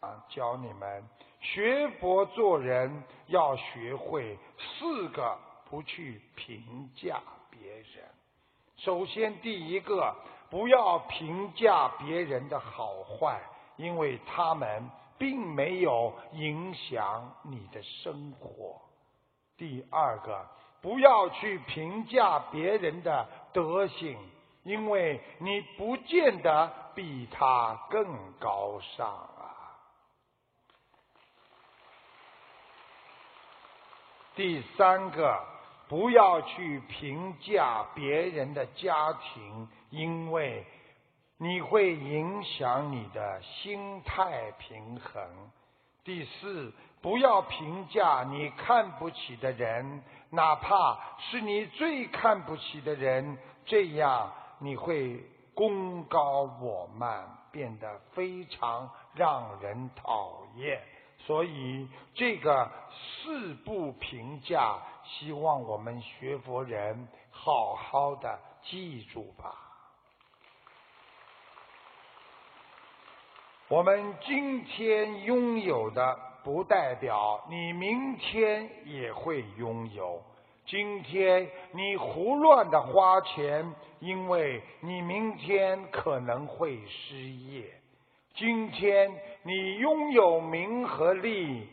啊，教你们学佛做人要学会四个不去评价别人。首先，第一个不要评价别人的好坏，因为他们并没有影响你的生活。第二个，不要去评价别人的德行，因为你不见得比他更高尚啊。第三个，不要去评价别人的家庭，因为你会影响你的心态平衡。第四，不要评价你看不起的人，哪怕是你最看不起的人，这样你会功高我慢，变得非常让人讨厌。所以，这个四不评价，希望我们学佛人好好的记住吧。我们今天拥有的，不代表你明天也会拥有。今天你胡乱的花钱，因为你明天可能会失业。今天你拥有名和利，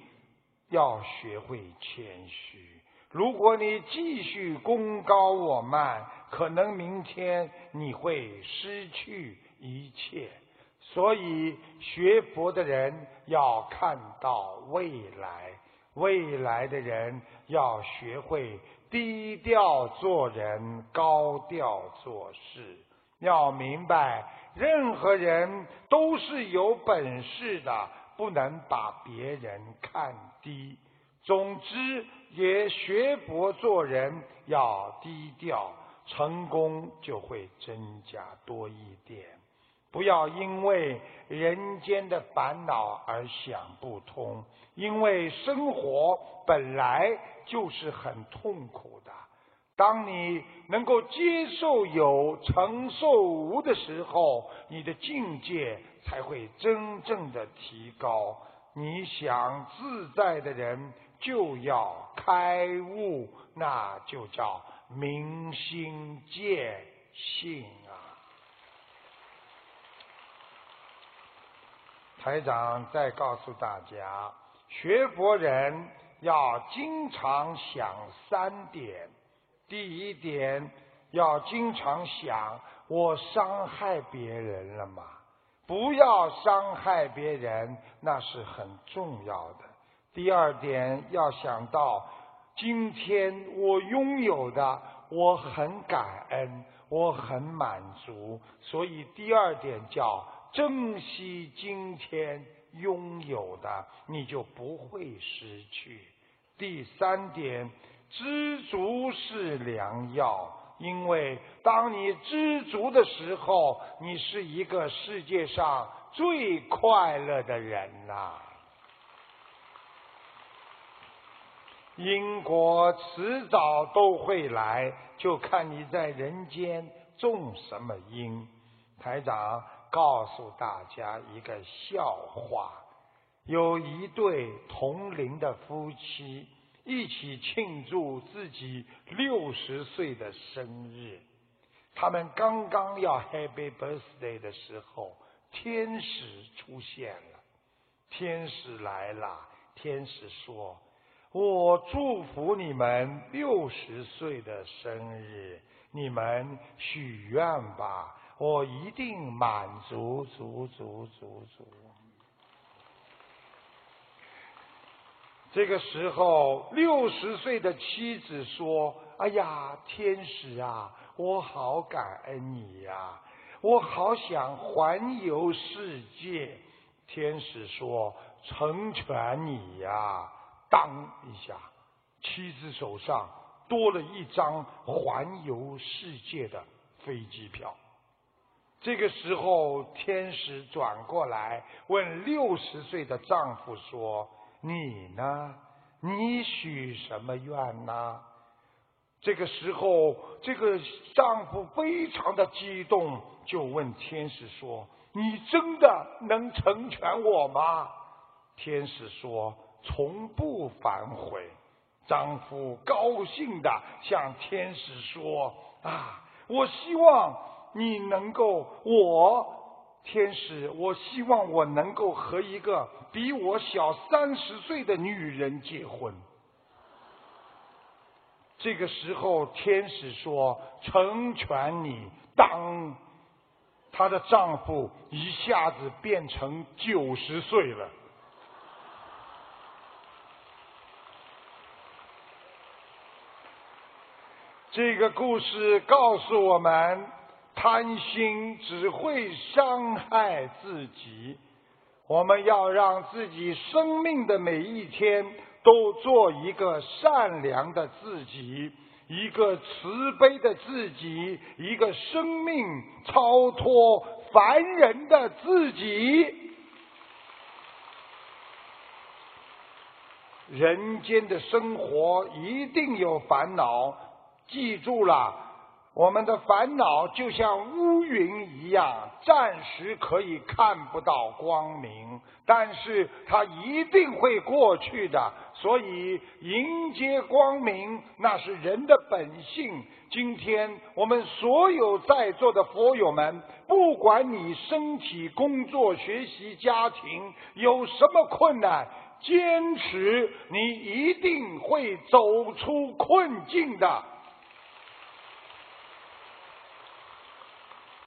要学会谦虚。如果你继续功高我慢，可能明天你会失去一切。所以学佛的人要看到未来，未来的人要学会低调做人，高调做事。要明白。任何人都是有本事的，不能把别人看低。总之，也学佛做人要低调，成功就会增加多一点。不要因为人间的烦恼而想不通，因为生活本来就是很痛苦的。当你能够接受有、承受无的时候，你的境界才会真正的提高。你想自在的人，就要开悟，那就叫明心见性啊！台长再告诉大家，学佛人要经常想三点。第一点，要经常想：我伤害别人了吗？不要伤害别人，那是很重要的。第二点，要想到今天我拥有的，我很感恩，我很满足。所以第二点叫珍惜今天拥有的，你就不会失去。第三点。知足是良药，因为当你知足的时候，你是一个世界上最快乐的人呐。因果迟早都会来，就看你在人间种什么因。台长告诉大家一个笑话：有一对同龄的夫妻。一起庆祝自己六十岁的生日。他们刚刚要 Happy Birthday 的时候，天使出现了。天使来了，天使说：“我祝福你们六十岁的生日，你们许愿吧，我一定满足，足足足足。”这个时候，六十岁的妻子说：“哎呀，天使啊，我好感恩你呀，我好想环游世界。”天使说：“成全你呀！”当一下，妻子手上多了一张环游世界的飞机票。这个时候，天使转过来问六十岁的丈夫说。你呢？你许什么愿呢？这个时候，这个丈夫非常的激动，就问天使说：“你真的能成全我吗？”天使说：“从不反悔。”丈夫高兴的向天使说：“啊，我希望你能够我。”天使，我希望我能够和一个比我小三十岁的女人结婚。这个时候，天使说：“成全你。”当她的丈夫一下子变成九十岁了。这个故事告诉我们。贪心只会伤害自己，我们要让自己生命的每一天都做一个善良的自己，一个慈悲的自己，一个生命超脱凡人的自己。人间的生活一定有烦恼，记住了。我们的烦恼就像乌云一样，暂时可以看不到光明，但是它一定会过去的。所以迎接光明，那是人的本性。今天我们所有在座的佛友们，不管你身体、工作、学习、家庭有什么困难，坚持，你一定会走出困境的。